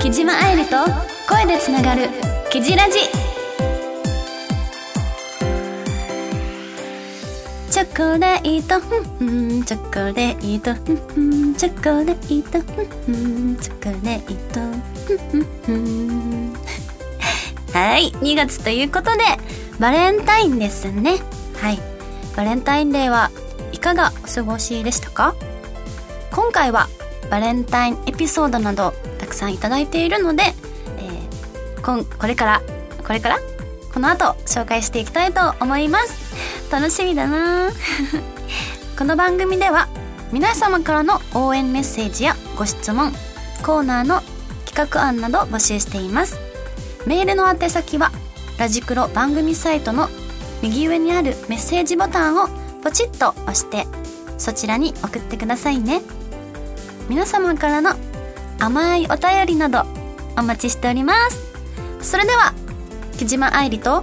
木島愛理と声でつながる「キジラジ」チョコレート。ふんふんチョコレート。ふんふんチョコレート。ふんふんチョコレート。ふんふんふんはい2月ということでバレンタインですねはいバレンタインデーはいかがお過ごしでしたか？今回はバレンタインエピソードなどたくさんいただいているので、えー、こんこれからこれから？この後紹介していきたいと思います。楽しみだな。この番組では皆様からの応援メッセージやご質問コーナーの企画案など募集しています。メールの宛先はラジクロ番組サイトの右上にあるメッセージボタンをポチッと押してそちらに送ってくださいね。皆様からの甘いお便りなどお待ちしております。それでは木島愛理と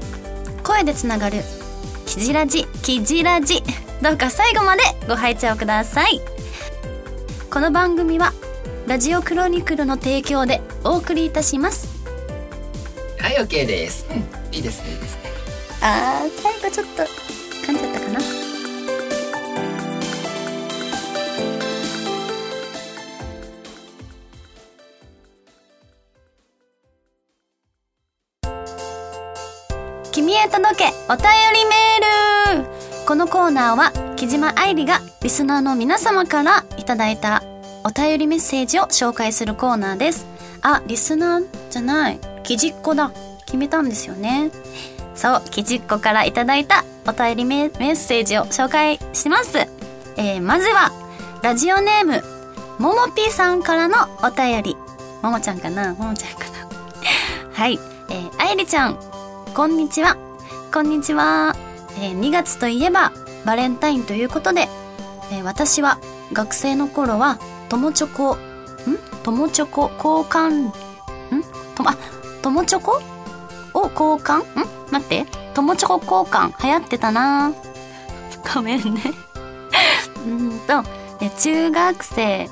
声でつながるキジラジキジラジどうか最後までご拝聴ください。この番組はラジオクロニクルの提供でお送りいたします。はい OK です、うん、いいですねいいですね。あー最後ちょっと噛んじゃったかな。君へ届けお便りメール。このコーナーは木島愛理がリスナーの皆様からいただいたお便りメッセージを紹介するコーナーです。あリスナーじゃない。キジっ子だ。決めたんですよね。そうキジっ子からいただいたお便りメッセージを紹介します、えー、まずはラジオネームももぴーさんからのお便り。ももちゃんかな？ももちゃんかな？はい、えー、愛理ちゃんこんにちは。こんにちは。えー、2月といえばバレンタインということで、えー、私は学生の頃は友チョコ、ん？友チョコ交換、ん？と、あ、友チョコを交換？ん？待って。友チョコ交換流行ってたなごめんねうんと、中学生、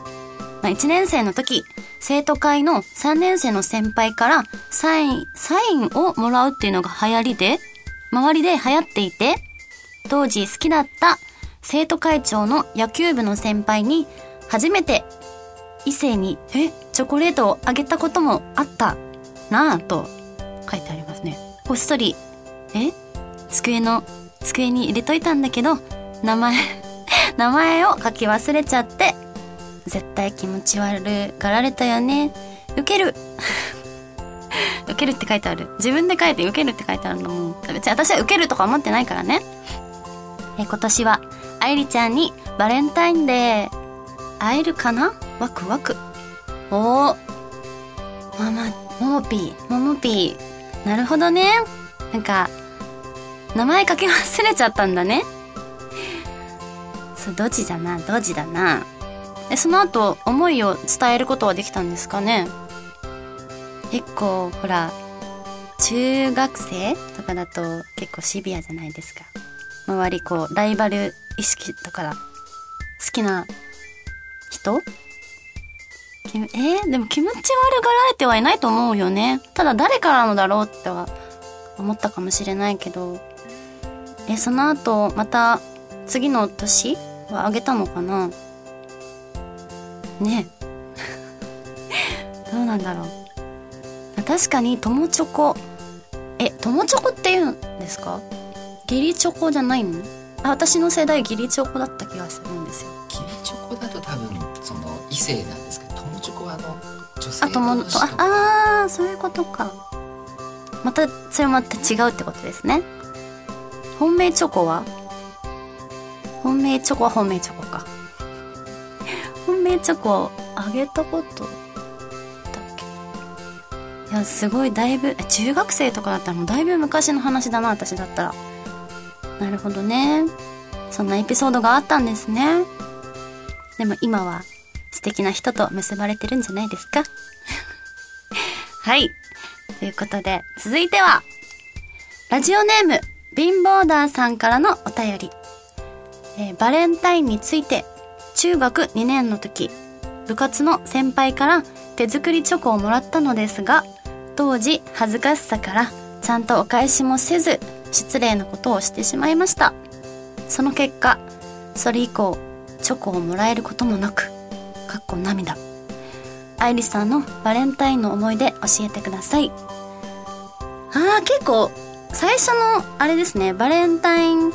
まあ、1年生の時、生徒会の3年生の先輩からサイン、サインをもらうっていうのが流行りで、周りで流行っていて、当時好きだった生徒会長の野球部の先輩に初めて異性に、え、チョコレートをあげたこともあったなぁと書いてありますね。こっそり、机の、机に入れといたんだけど、名前 名前を書き忘れちゃって、絶対気持ち悪がられたよね。受ける。受けるって書いてある。自分で書いて受けるって書いてあるのも、別に私は受けるとか思ってないからね。え、今年は、愛理ちゃんにバレンタインデー、会えるかな？ワクワク。おー。ママ、ももぴー、ももぴー。なるほどね。なんか、名前書き忘れちゃったんだね。そう、ドジだな、ドジだな。え、その後、思いを伝えることはできたんですかね結構、ほら、中学生とかだと結構シビアじゃないですか。周りこう、ライバル意識とか、好きな人？えー？でも気持ち悪がられてはいないと思うよね。ただ誰からのだろうっては思ったかもしれないけど。え、その後、また次の年はあげたのかな？ね。どうなんだろう。確かに友チョコ。え友チョコって言うんですか？義理チョコじゃないの？あ私の世代義理チョコだった気がするんですよ。義理チョコだと多分その異性なんですけど友チョコはあの女性同士とああーそういうことか。またそれまた違うってことですね本命チョコは？本命チョコは本命チョコか。本命チョコあげたことだっけ？いやすごいだいぶ中学生とかだったらもうだいぶ昔の話だな私だったら。なるほどね。そんなエピソードがあったんですね。でも今は素敵な人と結ばれてるんじゃないですか？はい。ということで続いてはラジオネーム貧乏ダーさんからのお便り。えーバレンタインについて中学2年の時部活の先輩から手作りチョコをもらったのですが当時恥ずかしさからちゃんとお返しもせず失礼なことをしてしまいました。その結果それ以降チョコをもらえることもなくかっこ涙。愛理さんのバレンタインの思い出教えてください。あー結構最初のあれですねバレンタイン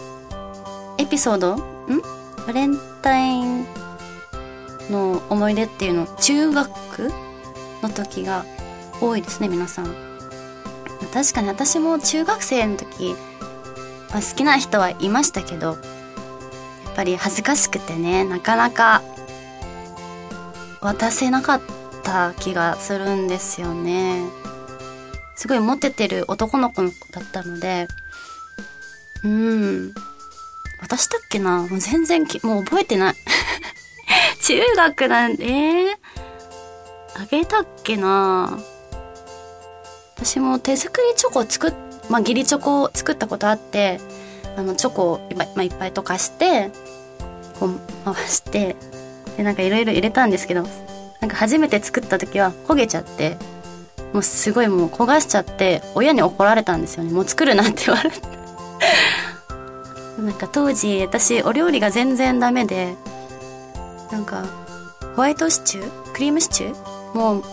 エピソード？ん？バレンタインの思い出っていうの中学の時が多いですね皆さん。確かに私も中学生の時、まあ、好きな人はいましたけどやっぱり恥ずかしくてねなかなか渡せなかった気がするんですよね。すごいモテてる男の子だったのでうん。渡したっけな？もう全然きもう覚えてない。中学なんでえー、あげたっけな？私も手作りチョコ作っまあ義理チョコを作ったことあってあのチョコをいっぱい,、まあ、いっぱい溶かしてこう回してでなんかいろいろ入れたんですけどなんか初めて作った時は焦げちゃってもうすごいもう焦がしちゃって親に怒られたんですよね。もう作るなって言われて。なんか当時私お料理が全然ダメでなんかホワイトシチュー？クリームシチュー？もう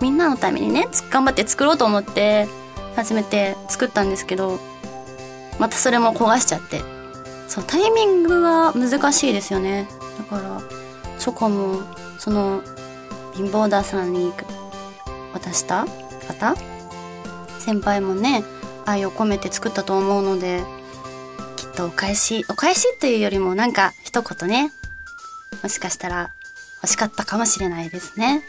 みんなのためにね頑張って作ろうと思って初めて作ったんですけどまたそれも焦がしちゃって。そうタイミングが難しいですよね。だからチョコもその貧乏ダーさんに行く渡した？方先輩もね愛を込めて作ったと思うのできっとお返しお返しっていうよりもなんか一言ねもしかしたら欲しかったかもしれないですね。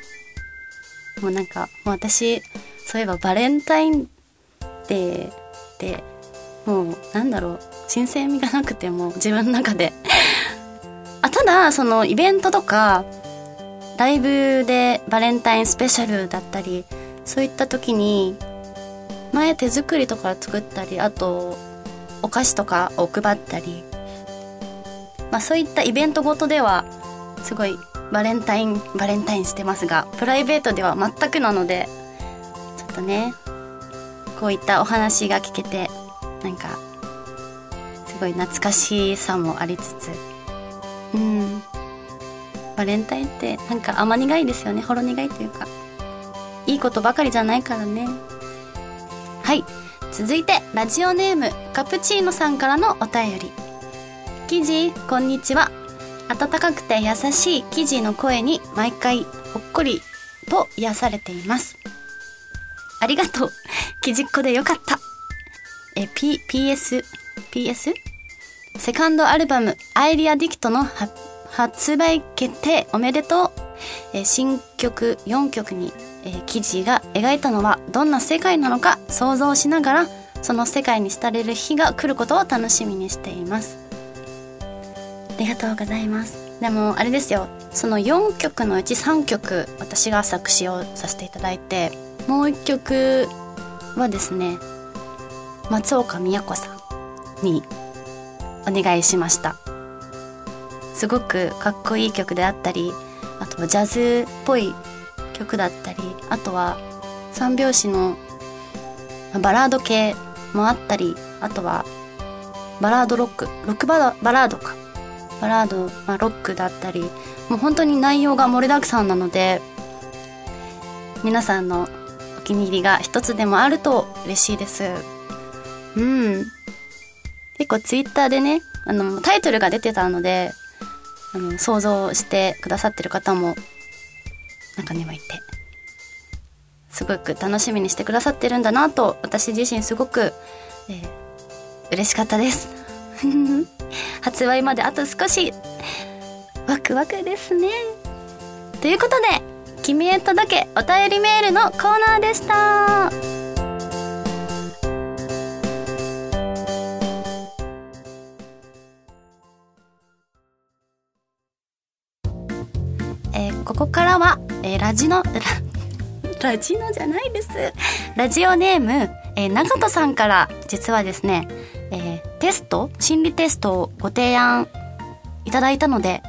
もうなんかもう私そういえばバレンタインデーってもうなんだろう新鮮味がなくても自分の中で。あただそのイベントとかライブでバレンタインスペシャルだったりそういった時に前手作りとか作ったりあとお菓子とかを配ったり、まあ、そういったイベントごとではすごいバレンタインバレンタインしてますがプライベートでは全くなのでちょっとねこういったお話が聞けてなんかすごい懐かしさもありつつうん。バレンタインってなんか甘苦いですよね。ほろ苦いというか。いいことばかりじゃないからね。はい。続いてラジオネームカプチーノさんからのお便り。記事こんにちは。温かくて優しい記事の声に毎回ほっこりと癒されています。ありがとう。記事っ子でよかった。え P PS PS セカンドアルバム「アイリアディクト」の発発売決定おめでとう、えー新曲4曲に、えー記事が描いたのはどんな世界なのか想像しながらその世界に浸れる日が来ることを楽しみにしています。ありがとうございます。でもあれですよ。その4曲のうち3曲私が作詞をさせていただいてもう1曲はですね松岡宮子さんにお願いしました。すごくかっこいい曲であったりあとはジャズっぽい曲だったりあとは三拍子のバラード系もあったりあとはバラードロックロックバラバラードか。バラード、まあ、ロックだったりもう本当に内容が盛りだくさんなので皆さんのお気に入りが一つでもあると嬉しいです。うん。結構ツイッターでねあのタイトルが出てたのであの想像してくださってる方も中にはいてすごく楽しみにしてくださってるんだなと私自身すごく、えー嬉しかったです。発売まであと少しワクワクですね。ということで「君へ届けお便りメール」のコーナーでした。ここからは、えーラジノラ ラジノじゃないです。ラジオネーム、えー、長門さんから実はですね、えーテスト心理テストをご提案いただいたので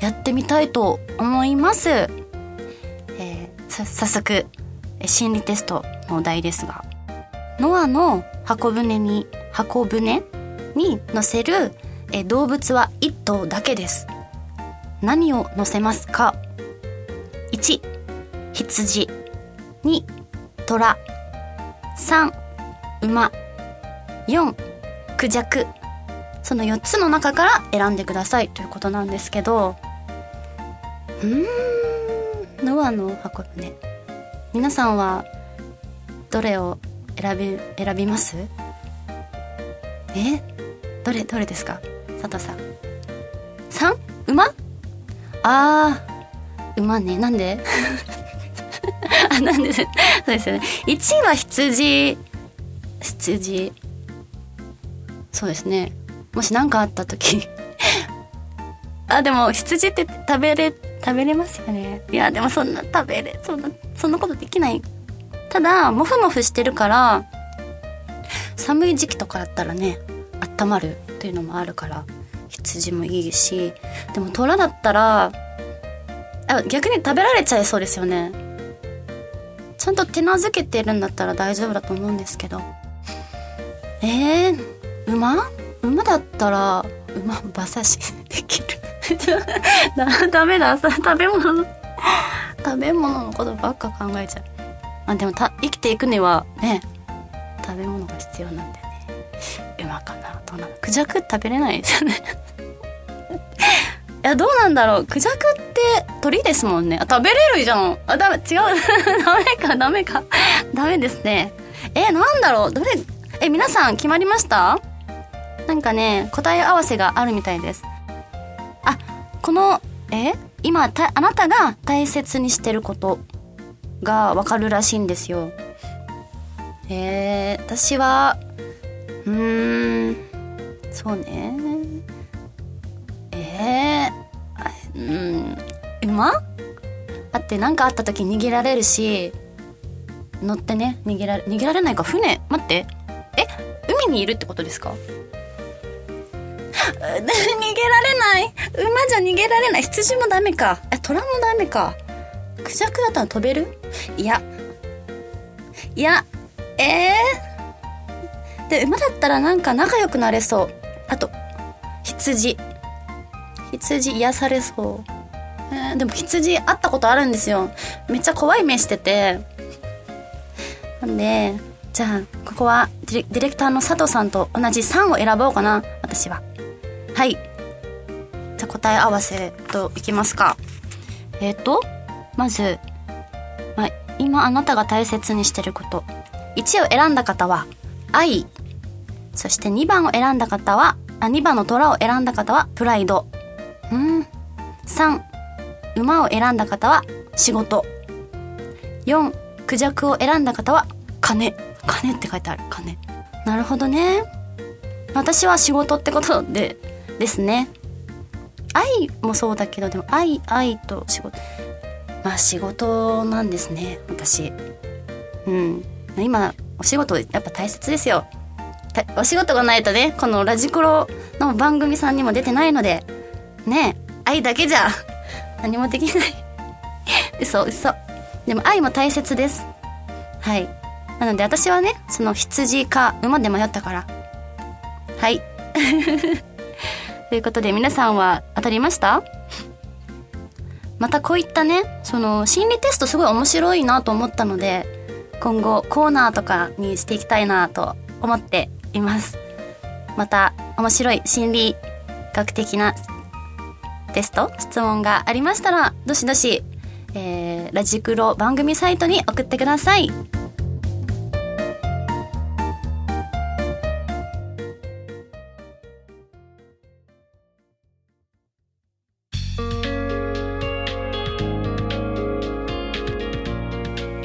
やってみたいと思います、えー、さ早速心理テストのお題ですがノアの箱舟に箱舟に乗せるえ動物は1頭だけです。何を乗せますか？1羊。2虎。3馬。4クジャク。その4つの中から選んでくださいということなんですけど。うん。ノアの箱舟皆さんはどれを選び選びます？え？どれどれですか？佐藤さん。3? 馬？あ馬ね。なんで？あなんで？そうですよね。1位は羊。羊。そうですね。もし何かあった時。あでも羊って食べれ食べれますよね。いやでもそんな食べれそんなそんなことできない。ただモフモフしてるから寒い時期とかだったらね温まるっていうのもあるから羊もいいしでも虎だったらあ逆に食べられちゃいそうですよね。ちゃんと手なずけてるんだったら大丈夫だと思うんですけど。えー、馬？馬だったら馬馬刺し できる。だダメだ。食べ物。食べ物のことばっか考えちゃう。あでもた生きていくにはね食べ物が必要なんでね。馬かな？どうなの？クジャク食べれないですよね。やどうなんだろう。クジャクって鳥ですもんね。あ食べれるじゃん。あダメ違う。ダメかダメか。ダメですね。えなんだろう。どれえ皆さん決まりました？なんかね答え合わせがあるみたいです。あこのえ今たあなたが大切にしてることがわかるらしいんですよ。えー、私はうーんそうね。えー、うん馬？だって何かあった時逃げられるし乗ってね逃げられ逃げられないか船？待って。え？海にいるってことですか？逃げられない。馬じゃ逃げられない。羊もダメか。え虎もダメか。クジャクだったら飛べる？いや。いやえー、で馬だったらなんか仲良くなれそう。あと羊。羊癒されそう、えー、でも羊会ったことあるんですよ。めっちゃ怖い目してて。なんでじゃあここはディレクターの佐藤さんと同じ3を選ぼうかな。私は。はい。じゃあ答え合わせといきますか。えっ、ー、とまず、まあ、今あなたが大切にしてること。1を選んだ方は愛。そして2番を選んだ方はあ2番の虎を選んだ方はプライド。うん。3馬を選んだ方は仕事。4クジャクを選んだ方は金。金って書いてある。金。なるほどね。私は仕事ってことでですね。愛もそうだけどでも愛愛と仕事。まあ仕事なんですね私。うん。今お仕事やっぱ大切ですよ。お仕事がないとねこのラジクロの番組さんにも出てないのでね愛だけじゃ 何もできない。嘘嘘。でも愛も大切です。はい。なので私はねその羊か馬で迷ったから。はい。ということで皆さんは当たりました？またこういったねその心理テストすごい面白いなと思ったので今後コーナーとかにしていきたいなと思っています。また面白い心理学的なテスト質問がありましたらどしどし、えー、ラジクロ番組サイトに送ってください。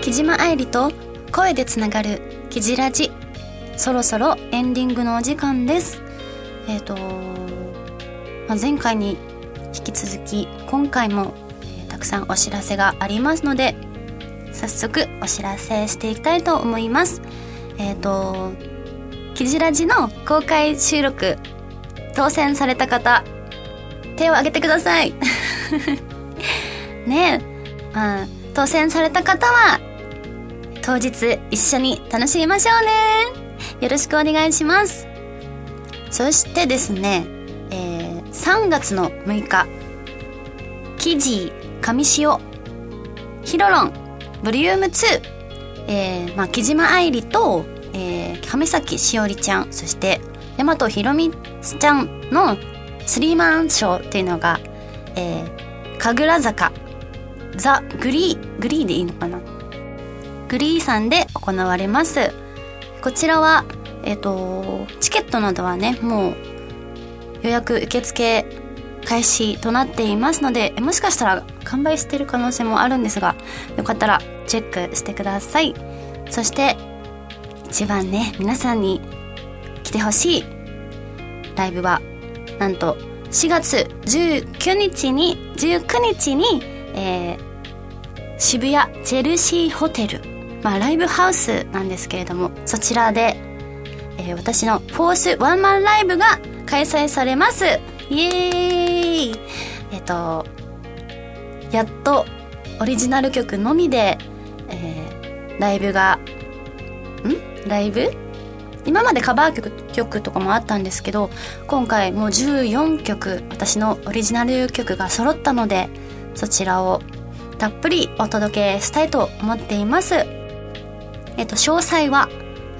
木島愛理と声でつながるキジラジ。そろそろエンディングのお時間です。えっ、ー、と、まあ、前回に引き続き今回も、えー、たくさんお知らせがありますので早速お知らせしていきたいと思います。えっ、ー、とキジラジの公開収録当選された方手を挙げてください。ねえ、まあ、当選された方は当日一緒に楽しみましょうね。よろしくお願いします。そしてですね、3月の6日。記事上塩ヒロロンボリューム2、えー、まあ、木島愛理と、えー、亀崎しおりちゃん。そして大和ひろみちゃんのスリーマンショーっていうのが、えー、神楽坂。ザ・グリーグリーでいいのかな。グリーさんで行われます。こちらはえっ、ー、とチケットなどはねもう予約受付開始となっていますのでもしかしたら完売してる可能性もあるんですがよかったらチェックしてください。そして一番ね皆さんに来てほしいライブはなんと4月19日に19日に、えー、渋谷チェルシーホテル、まあ、ライブハウスなんですけれどもそちらで、えー、私のフォースワンマンライブが開催されます。イエーイ。えっ、とやっとオリジナル曲のみで、えー、ライブがん？ライブ？今までカバー曲曲とかもあったんですけど今回もう14曲私のオリジナル曲が揃ったのでそちらをたっぷりお届けしたいと思っています。えっと詳細は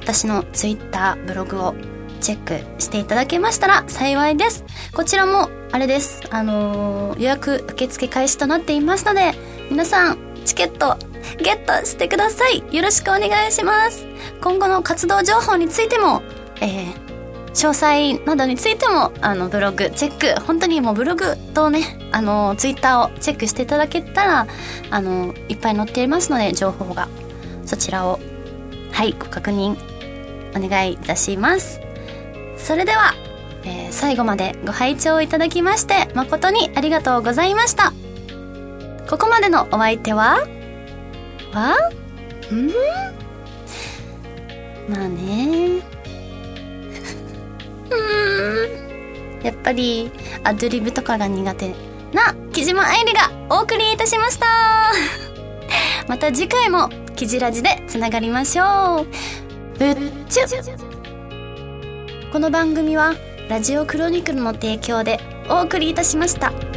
私の Twitter ブログをチェックしていただけましたら幸いです。こちらもあれです。あのー、予約受付開始となっていますので皆さんチケットゲットしてください。よろしくお願いします。今後の活動情報についても、えー、詳細などについてもあのブログチェック本当にもうブログとねあのツイッターをチェックしていただけたらあのいっぱい載っていますので情報がそちらをはいご確認お願いいたします。それでは、えー、最後までご拝聴いただきまして誠にありがとうございました。ここまでのお相手ははん？まあね。うん。やっぱりアドリブとかが苦手な木島愛理がお送りいたしました。また次回もキジラジでつながりましょう。ぶっちゅ。この番組はラジオクロニクルの提供でお送りいたしました。